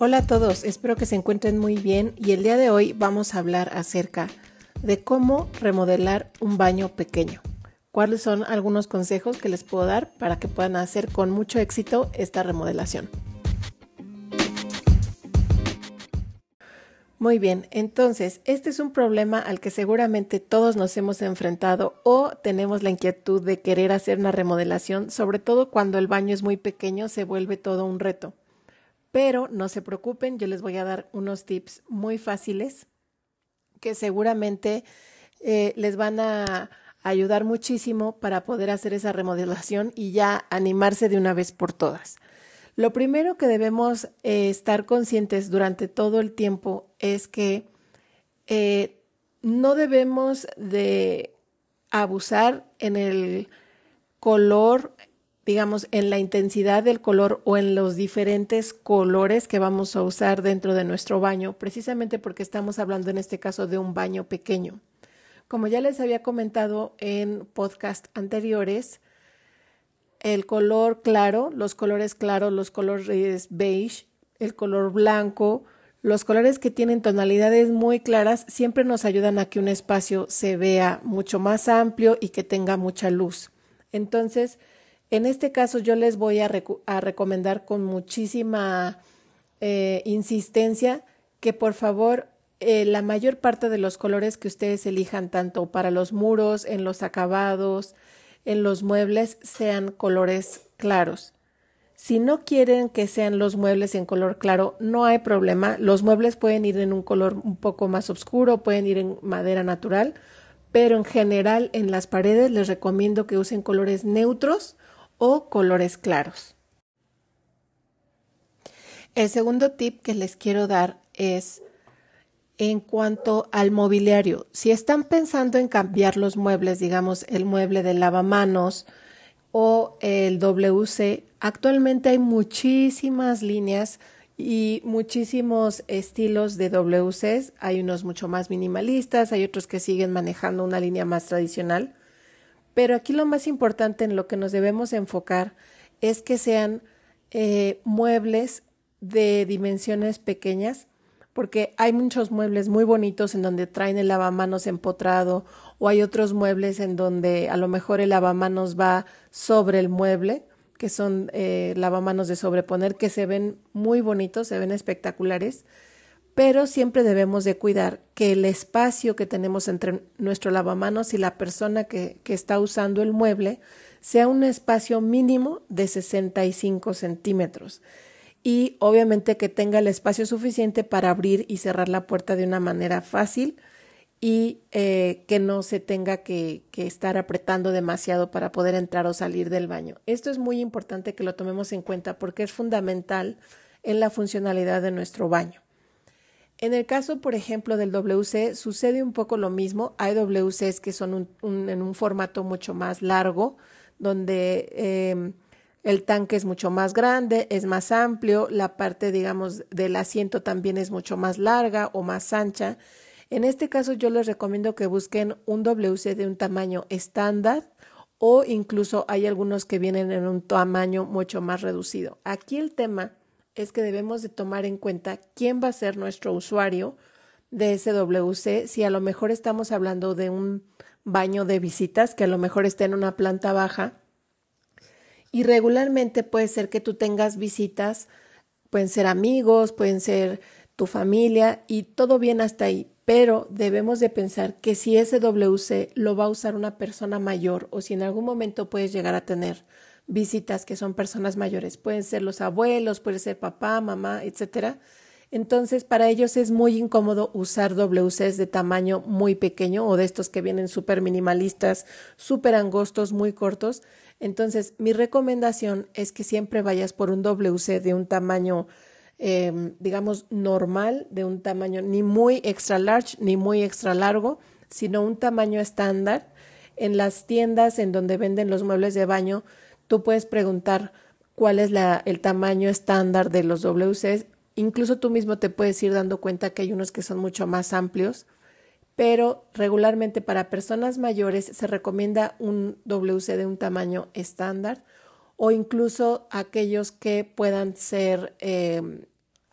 Hola a todos, espero que se encuentren muy bien y el día de hoy vamos a hablar acerca de cómo remodelar un baño pequeño. ¿Cuáles son algunos consejos que les puedo dar para que puedan hacer con mucho éxito esta remodelación? Muy bien, entonces, este es un problema al que seguramente todos nos hemos enfrentado o tenemos la inquietud de querer hacer una remodelación, sobre todo cuando el baño es muy pequeño, se vuelve todo un reto. Pero no se preocupen, yo les voy a dar unos tips muy fáciles que seguramente eh, les van a ayudar muchísimo para poder hacer esa remodelación y ya animarse de una vez por todas. Lo primero que debemos eh, estar conscientes durante todo el tiempo es que eh, no debemos de abusar en el color digamos, en la intensidad del color o en los diferentes colores que vamos a usar dentro de nuestro baño, precisamente porque estamos hablando en este caso de un baño pequeño. Como ya les había comentado en podcast anteriores, el color claro, los colores claros, los colores beige, el color blanco, los colores que tienen tonalidades muy claras siempre nos ayudan a que un espacio se vea mucho más amplio y que tenga mucha luz. Entonces, en este caso yo les voy a, recomendar con muchísima eh, insistencia que por favor eh, la mayor parte de los colores que ustedes elijan, tanto para los muros, en los acabados, en los muebles, sean colores claros. Si no quieren que sean los muebles en color claro, no hay problema. Los muebles pueden ir en un color un poco más oscuro, pueden ir en madera natural, pero en general en las paredes les recomiendo que usen colores neutros o colores claros. El segundo tip que les quiero dar es en cuanto al mobiliario. Si están pensando en cambiar los muebles, digamos el mueble de lavamanos o el WC, actualmente hay muchísimas líneas y muchísimos estilos de WCs. Hay unos mucho más minimalistas, hay otros que siguen manejando una línea más tradicional. Pero aquí lo más importante en lo que nos debemos enfocar es que sean eh, muebles de dimensiones pequeñas, porque hay muchos muebles muy bonitos en donde traen el lavamanos empotrado o hay otros muebles en donde a lo mejor el lavamanos va sobre el mueble, que son eh, lavamanos de sobreponer, que se ven muy bonitos, se ven espectaculares pero siempre debemos de cuidar que el espacio que tenemos entre nuestro lavamanos y la persona que, está usando el mueble sea un espacio mínimo de 65 centímetros y obviamente que tenga el espacio suficiente para abrir y cerrar la puerta de una manera fácil y eh, que no se tenga que, estar apretando demasiado para poder entrar o salir del baño. Esto es muy importante que lo tomemos en cuenta porque es fundamental en la funcionalidad de nuestro baño. En el caso, por ejemplo, del WC, sucede un poco lo mismo. Hay WCs que son en un formato mucho más largo, donde em, el tanque es mucho más grande, es más amplio, la parte, digamos, del asiento también es mucho más larga o más ancha. En este caso, yo les recomiendo que busquen un WC de un tamaño estándar o incluso hay algunos que vienen en un tamaño mucho más reducido. Aquí el tema es que debemos de tomar en cuenta quién va a ser nuestro usuario de ese WC, si a lo mejor estamos hablando de un baño de visitas que a lo mejor esté en una planta baja. Y regularmente puede ser que tú tengas visitas, pueden ser amigos, pueden ser tu familia y todo bien hasta ahí, pero debemos de pensar que si ese WC lo va a usar una persona mayor o si en algún momento puedes llegar a tener visitas que son personas mayores. Pueden ser los abuelos, puede ser papá, mamá, etcétera. Entonces, para ellos es muy incómodo usar WCs de tamaño muy pequeño o de estos que vienen súper minimalistas, súper angostos, muy cortos. Entonces, mi recomendación es que siempre vayas por un WC de un tamaño, em, digamos, normal, de un tamaño ni muy extra large ni muy extra largo, sino un tamaño estándar. En las tiendas en donde venden los muebles de baño, Tú puedes preguntar cuál es el tamaño estándar de los WCs. Incluso tú mismo te puedes ir dando cuenta que hay unos que son mucho más amplios, pero regularmente para personas mayores se recomienda un WC de un tamaño estándar o incluso aquellos que puedan ser, em,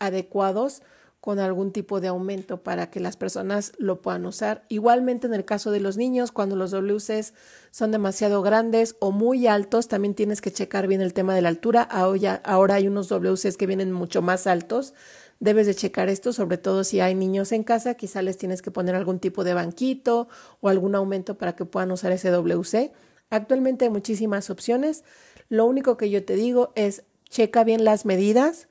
adecuados con algún tipo de aumento para que las personas lo puedan usar. Igualmente en el caso de los niños, cuando los WCs son demasiado grandes o muy altos, también tienes que checar bien el tema de la altura. Ahora, hay unos WCs que vienen mucho más altos. Debes de checar esto, sobre todo si hay niños en casa, quizá les tienes que poner algún tipo de banquito o algún aumento para que puedan usar ese WC. Actualmente hay muchísimas opciones. Lo único que yo te digo es checa bien las medidas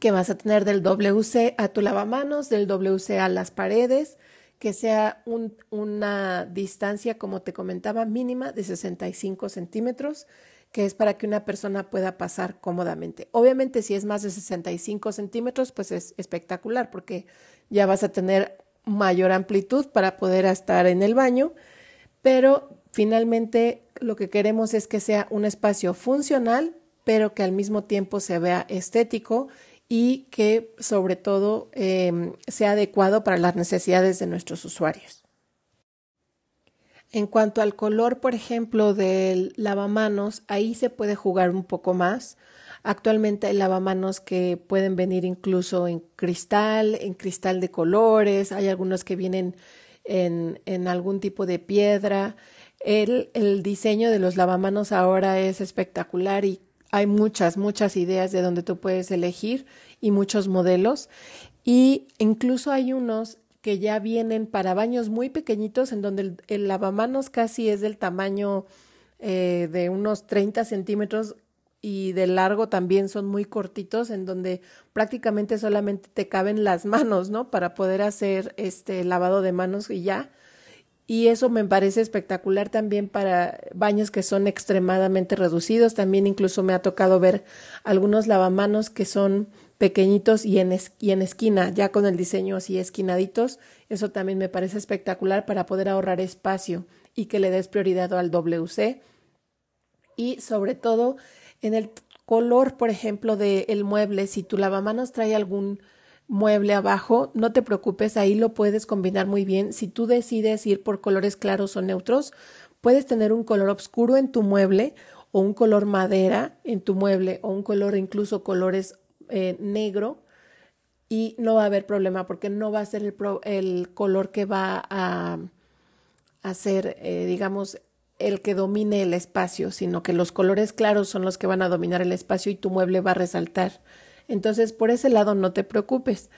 que vas a tener del WC a tu lavamanos, del WC a las paredes, que sea una distancia, como te comentaba, mínima de 65 centímetros, que es para que una persona pueda pasar cómodamente. Obviamente, si es más de 65 centímetros, pues es espectacular, porque ya vas a tener mayor amplitud para poder estar en el baño, pero finalmente lo que queremos es que sea un espacio funcional, pero que al mismo tiempo se vea estético y que sobre todo em, sea adecuado para las necesidades de nuestros usuarios. En cuanto al color, por ejemplo, del lavamanos, ahí se puede jugar un poco más. Actualmente hay lavamanos que pueden venir incluso en cristal, en cristal de colores, hay algunos que vienen en, en algún tipo de piedra. El, el diseño de los lavamanos ahora es espectacular y hay muchas, muchas ideas de donde tú puedes elegir y muchos modelos. Y incluso hay unos que ya vienen para baños muy pequeñitos en donde el, lavamanos casi es del tamaño eh, de unos 30 centímetros y de largo también son muy cortitos en donde prácticamente solamente te caben las manos, ¿no? Para poder hacer este lavado de manos y ya y eso me parece espectacular también para baños que son extremadamente reducidos. También incluso me ha tocado ver algunos lavamanos que son pequeñitos y en, y en esquina, ya con el diseño así esquinaditos. Eso también me parece espectacular para poder ahorrar espacio y que le des prioridad al WC. Y sobre todo en el color, por ejemplo, del mueble, si tu lavamanos trae algún mueble abajo, no te preocupes, ahí lo puedes combinar muy bien. Si tú decides ir por colores claros o neutros, puedes tener un color oscuro en tu mueble o un color madera en tu mueble o un color incluso colores eh, negro y no va a haber problema porque no va a ser el, el color que va a, ser, eh, digamos, el que domine el espacio, sino que los colores claros son los que van a dominar el espacio y tu mueble va a resaltar. Entonces, por ese lado no te preocupes.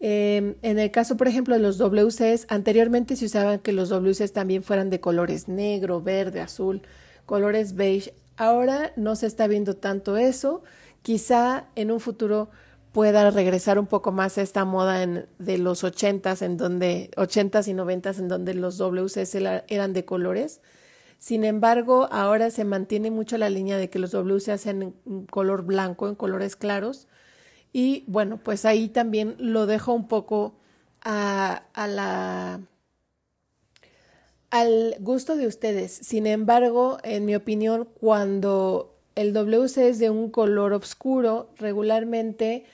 Em, en el caso, por ejemplo, de los WCs, anteriormente se usaban que los WCs también fueran de colores negro, verde, azul, colores beige. Ahora no se está viendo tanto eso. Quizá en un futuro pueda regresar un poco más a esta moda de los ochentas, en donde ochentas y noventas, en donde los WCs eran de colores. Sin embargo, ahora se mantiene mucho la línea de que los WCs se hacen en color blanco, en colores claros, y bueno, pues ahí también lo dejo un poco a, a la al gusto de ustedes. Sin embargo, en mi opinión, cuando el WC es de un color oscuro, regularmente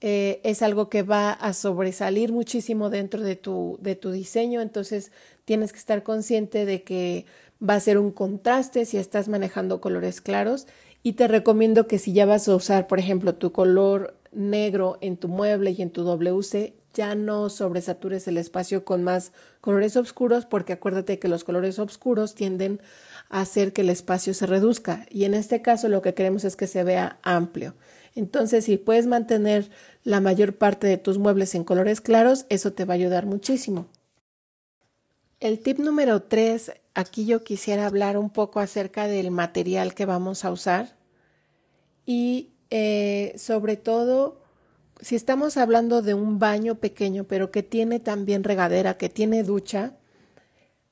eh, es algo que va a sobresalir muchísimo dentro de tu, de tu diseño, entonces tienes que estar consciente de que va a ser un contraste si estás manejando colores claros y te recomiendo que si ya vas a usar, por ejemplo, tu color negro en tu mueble y en tu WC, ya no sobresatures el espacio con más colores oscuros porque acuérdate que los colores oscuros tienden a hacer que el espacio se reduzca y en este caso lo que queremos es que se vea amplio. Entonces, si puedes mantener la mayor parte de tus muebles en colores claros, eso te va a ayudar muchísimo. El tip número tres, aquí yo quisiera hablar un poco acerca del material que vamos a usar y eh, sobre todo si estamos hablando de un baño pequeño, pero que tiene también regadera, que tiene ducha,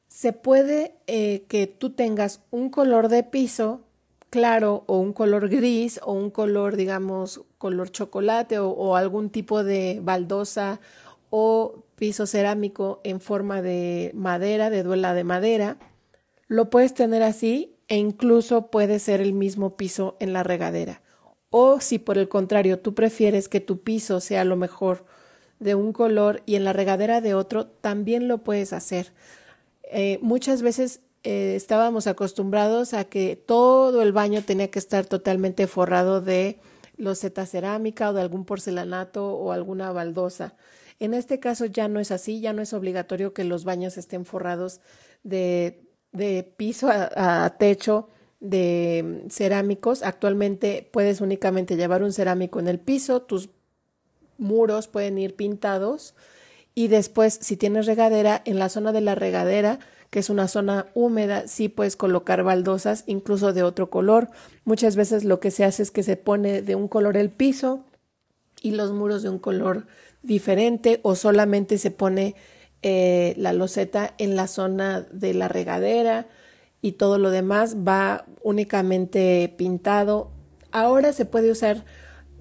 se puede eh, que tú tengas un color de piso claro o un color gris o un color, digamos, color chocolate o, o algún tipo de baldosa o piso cerámico en forma de madera, de duela de madera. Lo puedes tener así e incluso puede ser el mismo piso en la regadera. O si por el contrario tú prefieres que tu piso sea lo mejor de un color y en la regadera de otro, también lo puedes hacer. Eh, muchas veces eh, estábamos acostumbrados a que todo el baño tenía que estar totalmente forrado de loseta cerámica o de algún porcelanato o alguna baldosa. En este caso ya no es así, ya no es obligatorio que los baños estén forrados de, de piso a, a techo de cerámicos. Actualmente puedes únicamente llevar un cerámico en el piso, tus muros pueden ir pintados y después si tienes regadera, en la zona de la regadera, que es una zona húmeda, sí puedes colocar baldosas incluso de otro color. Muchas veces lo que se hace es que se pone de un color el piso y los muros de un color diferente o solamente se pone eh, la loseta en la zona de la regadera y todo lo demás va únicamente pintado. Ahora se puede usar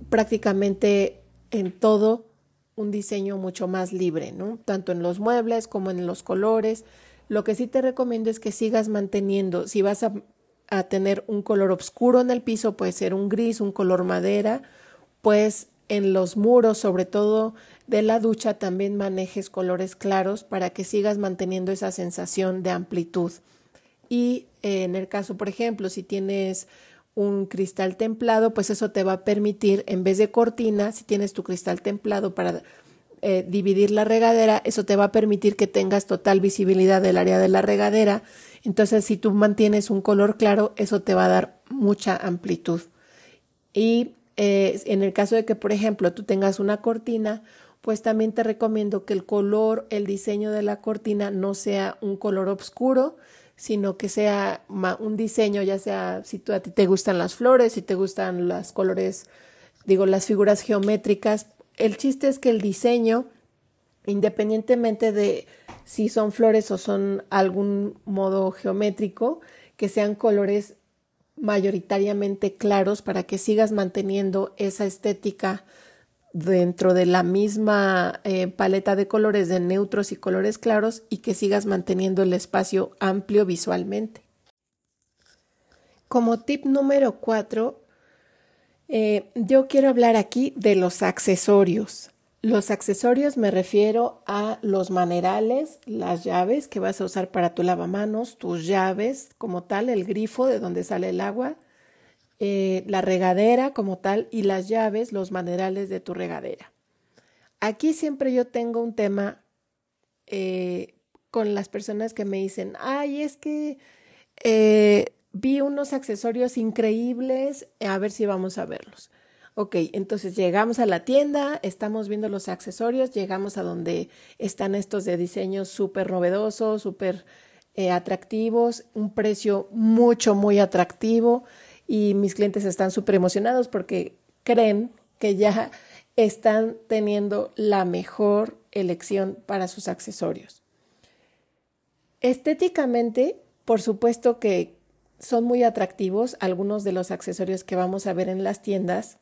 prácticamente en todo un diseño mucho más libre, ¿no? Tanto en los muebles como en los colores. Lo que sí te recomiendo es que sigas manteniendo, si vas a, a tener un color oscuro en el piso, puede ser un gris, un color madera, pues en los muros, sobre todo de la ducha, también manejes colores claros para que sigas manteniendo esa sensación de amplitud. Y eh, en el caso, por ejemplo, si tienes un cristal templado, pues eso te va a permitir, en vez de cortina, si tienes tu cristal templado para eh, dividir la regadera, eso te va a permitir que tengas total visibilidad del área de la regadera. Entonces, si tú mantienes un color claro, eso te va a dar mucha amplitud. Y eh, en el caso de que, por ejemplo, tú tengas una cortina, pues también te recomiendo que el color, el diseño de la cortina no sea un color oscuro, sino que sea un diseño, ya sea si tú, a ti te gustan las flores, si te gustan los colores, digo, las figuras geométricas. El chiste es que el diseño, independientemente de si son flores o son algún modo geométrico, que sean colores mayoritariamente claros para que sigas manteniendo esa estética dentro de la misma eh, paleta de colores de neutros y colores claros y que sigas manteniendo el espacio amplio visualmente. Como tip número cuatro, eh, yo quiero hablar aquí de los accesorios. Los accesorios me refiero a los manerales, las llaves que vas a usar para tu lavamanos, tus llaves como tal, el grifo de donde sale el agua, eh, la regadera como tal y las llaves, los manerales de tu regadera. Aquí siempre yo tengo un tema eh, con las personas que me dicen, ay, es que eh, vi unos accesorios increíbles, a ver si vamos a verlos. Ok, entonces llegamos a la tienda, estamos viendo los accesorios, llegamos a donde están estos de diseños súper novedosos, súper atractivos, un precio mucho, muy atractivo y mis clientes están súper emocionados porque creen que ya están teniendo la mejor elección para sus accesorios. Estéticamente, por supuesto que son muy atractivos algunos de los accesorios que vamos a ver en las tiendas,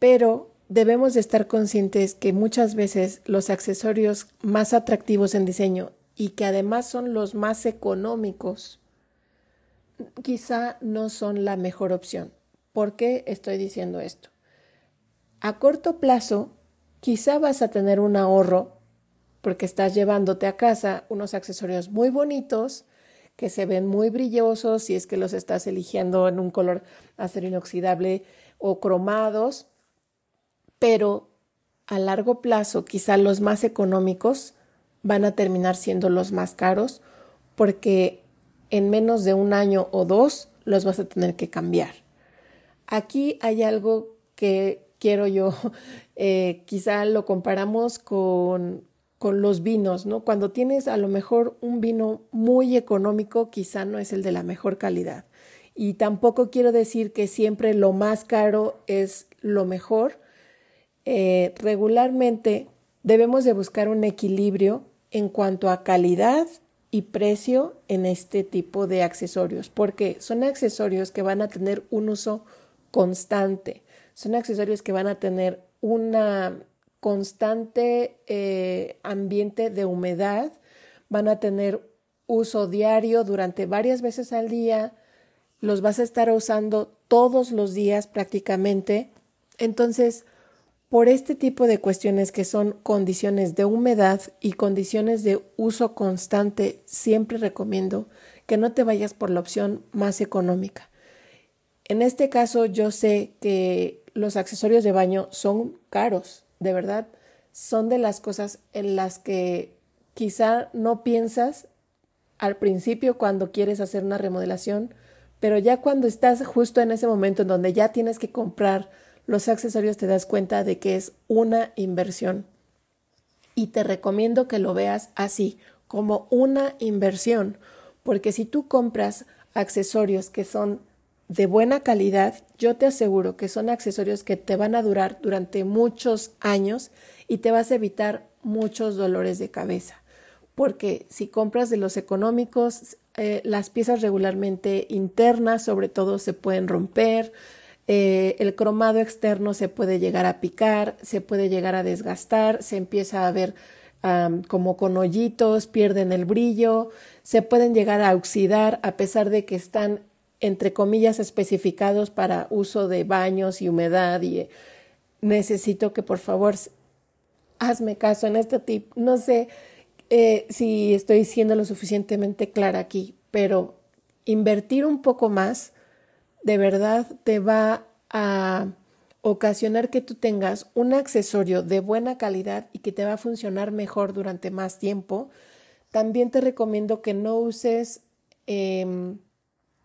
pero debemos de estar conscientes que muchas veces los accesorios más atractivos en diseño y que además son los más económicos quizá no son la mejor opción. ¿Por qué estoy diciendo esto? A corto plazo, quizá vas a tener un ahorro porque estás llevándote a casa unos accesorios muy bonitos que se ven muy brillosos si es que los estás eligiendo en un color acero inoxidable o cromados, pero a largo plazo quizá los más económicos van a terminar siendo los más caros porque en menos de un año o dos los vas a tener que cambiar. Aquí hay algo que quiero yo, eh, quizá lo comparamos con, con los vinos, ¿no? Cuando tienes a lo mejor un vino muy económico, quizá no es el de la mejor calidad. Y tampoco quiero decir que siempre lo más caro es lo mejor. Eh, regularmente debemos de buscar un equilibrio en cuanto a calidad y precio en este tipo de accesorios, porque son accesorios que van a tener un uso constante, son accesorios que van a tener una constante eh, ambiente de humedad, van a tener uso diario durante varias veces al día, los vas a estar usando todos los días prácticamente. Entonces, por este tipo de cuestiones que son condiciones de humedad y condiciones de uso constante, siempre recomiendo que no te vayas por la opción más económica. En este caso yo sé que los accesorios de baño son caros, de verdad. Son de las cosas en las que quizá no piensas al principio cuando quieres hacer una remodelación, pero ya cuando estás justo en ese momento en donde ya tienes que comprar los accesorios te das cuenta de que es una inversión. Y te recomiendo que lo veas así, como una inversión, porque si tú compras accesorios que son de buena calidad, yo te aseguro que son accesorios que te van a durar durante muchos años y te vas a evitar muchos dolores de cabeza. Porque si compras de los económicos, eh, las piezas regularmente internas sobre todo se pueden romper, eh, el cromado externo se puede llegar a picar, se puede llegar a desgastar, se empieza a ver como con hoyitos, pierden el brillo, se pueden llegar a oxidar a pesar de que están entre comillas especificados para uso de baños y humedad y eh, necesito que por favor hazme caso en este tip. No sé eh, si estoy siendo lo suficientemente clara aquí, pero invertir un poco más de verdad te va a ocasionar que tú tengas un accesorio de buena calidad y que te va a funcionar mejor durante más tiempo. También te recomiendo que no uses em,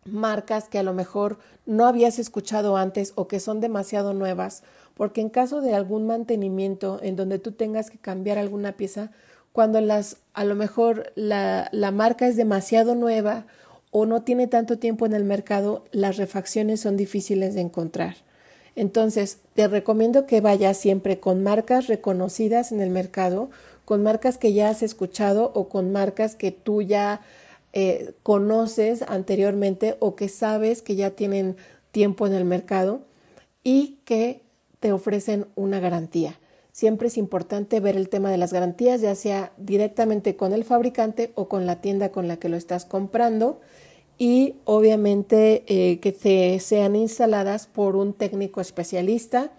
marcas que a lo mejor no habías escuchado antes o que son demasiado nuevas, porque en caso de algún mantenimiento en donde tú tengas que cambiar alguna pieza, cuando las a lo mejor la, la marca es demasiado nueva o no tiene tanto tiempo en el mercado, las refacciones son difíciles de encontrar. Entonces, te recomiendo que vayas siempre con marcas reconocidas en el mercado, con marcas que ya has escuchado o con marcas que tú ya eh, conoces anteriormente o que sabes que ya tienen tiempo en el mercado y que te ofrecen una garantía. Siempre es importante ver el tema de las garantías, ya sea directamente con el fabricante o con la tienda con la que lo estás comprando y obviamente eh, que se, sean instaladas por un técnico especialista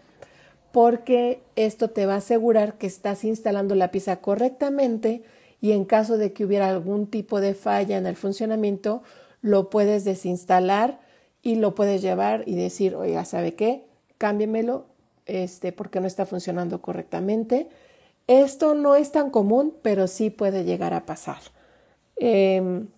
porque esto te va a asegurar que estás instalando la pieza correctamente y en caso de que hubiera algún tipo de falla en el funcionamiento, lo puedes desinstalar y lo puedes llevar y decir, oiga, ¿sabe qué? Cámbiemelo este, porque no está funcionando correctamente. Esto no es tan común, pero sí puede llegar a pasar. Em,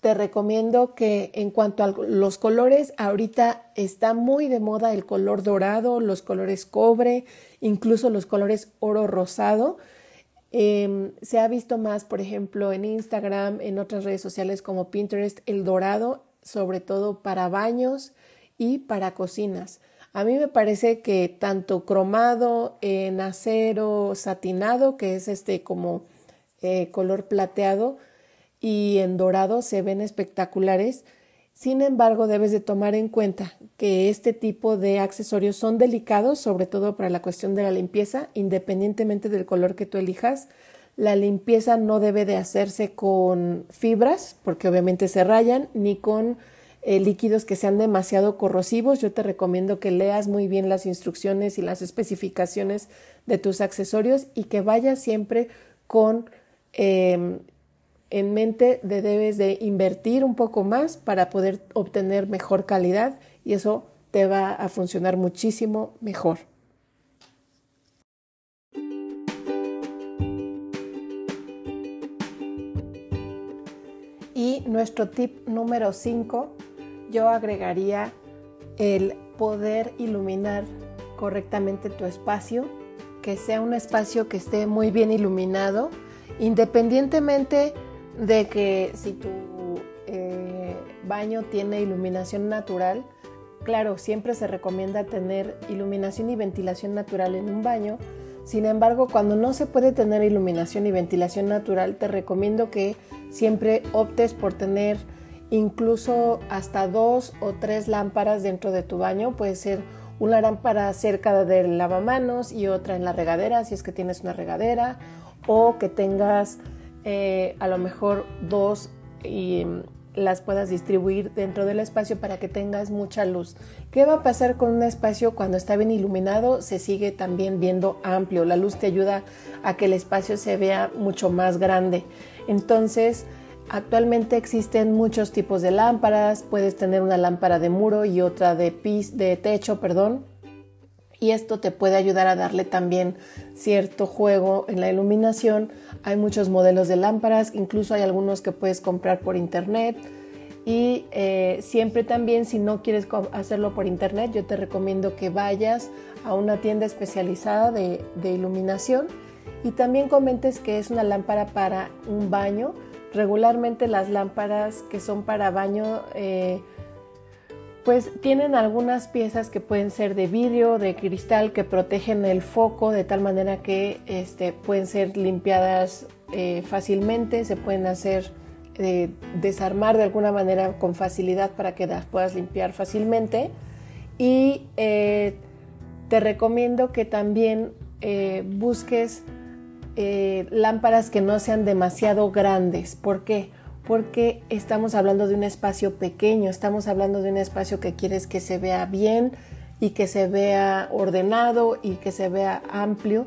te recomiendo que en cuanto a los colores, ahorita está muy de moda el color dorado, los colores cobre, incluso los colores oro rosado. Em, se ha visto más, por ejemplo, en Instagram, en otras redes sociales como Pinterest, el dorado, sobre todo para baños y para cocinas. A mí me parece que tanto cromado en acero satinado, que es este como eh, color plateado, y en dorado se ven espectaculares. Sin embargo, debes de tomar en cuenta que este tipo de accesorios son delicados, sobre todo para la cuestión de la limpieza, independientemente del color que tú elijas. La limpieza no debe de hacerse con fibras, porque obviamente se rayan, ni con eh, líquidos que sean demasiado corrosivos. Yo te recomiendo que leas muy bien las instrucciones y las especificaciones de tus accesorios y que vayas siempre con em, en mente de debes de invertir un poco más para poder obtener mejor calidad y eso te va a funcionar muchísimo mejor. Y nuestro tip número 5, yo agregaría el poder iluminar correctamente tu espacio, que sea un espacio que esté muy bien iluminado, independientemente de que si tu eh, baño tiene iluminación natural, claro, siempre se recomienda tener iluminación y ventilación natural en un baño. Sin embargo, cuando no se puede tener iluminación y ventilación natural, te recomiendo que siempre optes por tener incluso hasta dos o tres lámparas dentro de tu baño. Puede ser una lámpara cerca del lavamanos y otra en la regadera, si es que tienes una regadera, o que tengas eh, a lo mejor dos y mm, las puedas distribuir dentro del espacio para que tengas mucha luz. ¿Qué va a pasar con un espacio cuando está bien iluminado? Se sigue también viendo amplio. La luz te ayuda a que el espacio se vea mucho más grande. Entonces, actualmente existen muchos tipos de lámparas. Puedes tener una lámpara de muro y otra de, pis, de techo, perdón. y esto te puede ayudar a darle también cierto juego en la iluminación. Hay muchos modelos de lámparas, incluso hay algunos que puedes comprar por internet. Y eh, siempre también si no quieres hacerlo por internet, yo te recomiendo que vayas a una tienda especializada de, iluminación y también comentes que es una lámpara para un baño. Regularmente las lámparas que son para baño eh, pues tienen algunas piezas que pueden ser de vidrio, de cristal, que protegen el foco de tal manera que este, pueden ser limpiadas eh, fácilmente, se pueden hacer eh, desarmar de alguna manera con facilidad para que las puedas limpiar fácilmente. Y te recomiendo que también busques lámparas que no sean demasiado grandes. ¿Por qué? porque estamos hablando de un espacio pequeño, estamos hablando de un espacio que quieres que se vea bien y que se vea ordenado y que se vea amplio.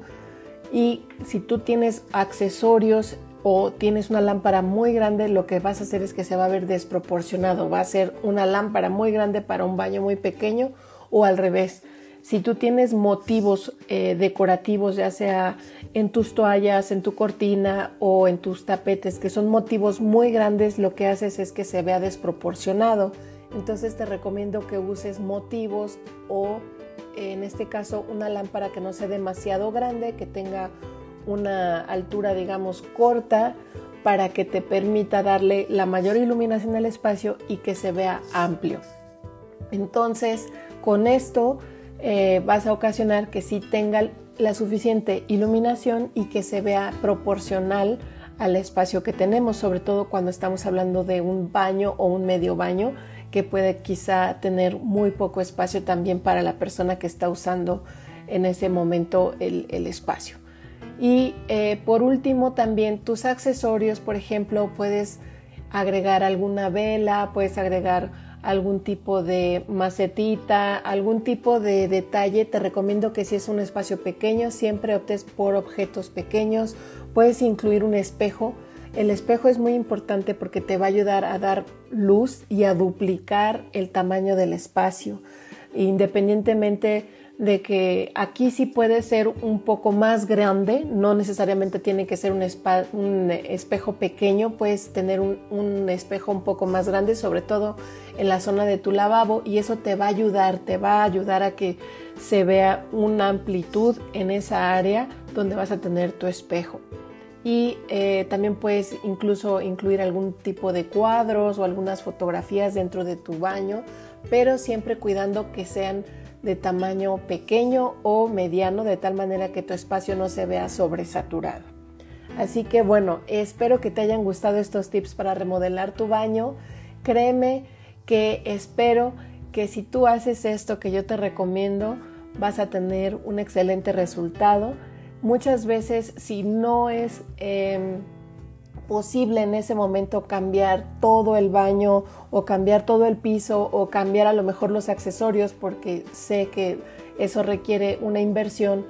Y si tú tienes accesorios o tienes una lámpara muy grande, lo que vas a hacer es que se va a ver desproporcionado. Va a ser una lámpara muy grande para un baño muy pequeño o al revés. Si tú tienes motivos eh, decorativos, ya sea en tus toallas, en tu cortina o en tus tapetes, que son motivos muy grandes, lo que haces es que se vea desproporcionado. Entonces te recomiendo que uses motivos o en este caso una lámpara que no sea demasiado grande, que tenga una altura digamos corta para que te permita darle la mayor iluminación al espacio y que se vea amplio. Entonces con esto eh, vas a ocasionar que sí tenga la suficiente iluminación y que se vea proporcional al espacio que tenemos, sobre todo cuando estamos hablando de un baño o un medio baño que puede quizá tener muy poco espacio también para la persona que está usando en ese momento el, espacio. Y eh, por último también tus accesorios, por ejemplo, puedes agregar alguna vela, puedes agregar algún tipo de macetita, algún tipo de detalle, te recomiendo que si es un espacio pequeño, siempre optes por objetos pequeños. Puedes incluir un espejo. El espejo es muy importante porque te va a ayudar a dar luz y a duplicar el tamaño del espacio. Independientemente de que aquí sí puede ser un poco más grande, no necesariamente tiene que ser un, espejo pequeño, puedes tener un, espejo un poco más grande, sobre todo en la zona de tu lavabo, y eso te va a ayudar, te va a ayudar a que se vea una amplitud en esa área donde vas a tener tu espejo. Y eh, también puedes incluso incluir algún tipo de cuadros o algunas fotografías dentro de tu baño, pero siempre cuidando que sean de tamaño pequeño o mediano, de tal manera que tu espacio no se vea sobresaturado. Así que bueno, espero que te hayan gustado estos tips para remodelar tu baño. Créeme que espero que si tú haces esto que yo te recomiendo, vas a tener un excelente resultado. Muchas veces si no es... Em, posible en ese momento cambiar todo el baño o cambiar todo el piso o cambiar a lo mejor los accesorios porque sé que eso requiere una inversión.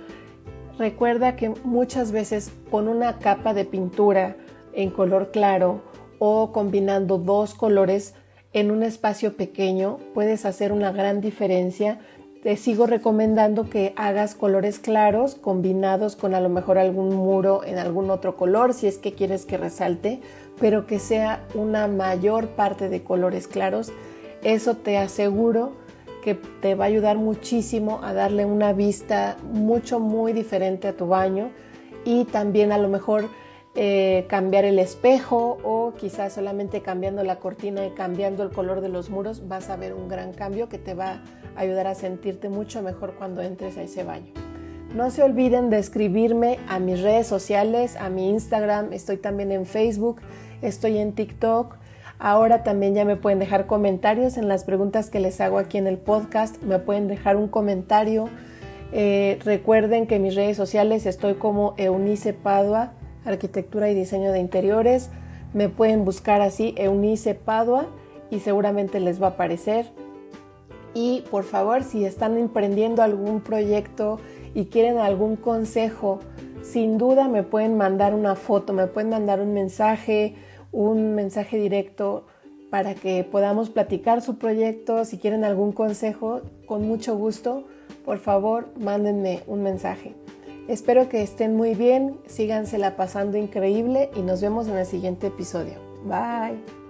Recuerda que muchas veces con una capa de pintura en color claro o combinando dos colores en un espacio pequeño puedes hacer una gran diferencia te sigo recomendando que hagas colores claros combinados con a lo mejor algún muro en algún otro color si es que quieres que resalte, pero que sea una mayor parte de colores claros. Eso te aseguro que te va a ayudar muchísimo a darle una vista mucho, muy diferente a tu baño y también a lo mejor eh, cambiar el espejo o quizás solamente cambiando la cortina y cambiando el color de los muros vas a ver un gran cambio que te va a ayudar a sentirte mucho mejor cuando entres a ese baño. No se olviden de escribirme a mis redes sociales, a mi Instagram, estoy también en Facebook, estoy en TikTok. Ahora también ya me pueden dejar comentarios en las preguntas que les hago aquí en el podcast, me pueden dejar un comentario. Eh, recuerden que en mis redes sociales estoy como Eunice Padua arquitectura y diseño de interiores. Me pueden buscar así, Eunice Padua, y seguramente les va a aparecer. Y por favor, si están emprendiendo algún proyecto y quieren algún consejo, sin duda me pueden mandar una foto, me pueden mandar un mensaje, un mensaje directo para que podamos platicar su proyecto. Si quieren algún consejo, con mucho gusto por favor, mándenme un mensaje. Espero que estén muy bien, sígansela pasando increíble y nos vemos en el siguiente episodio. Bye.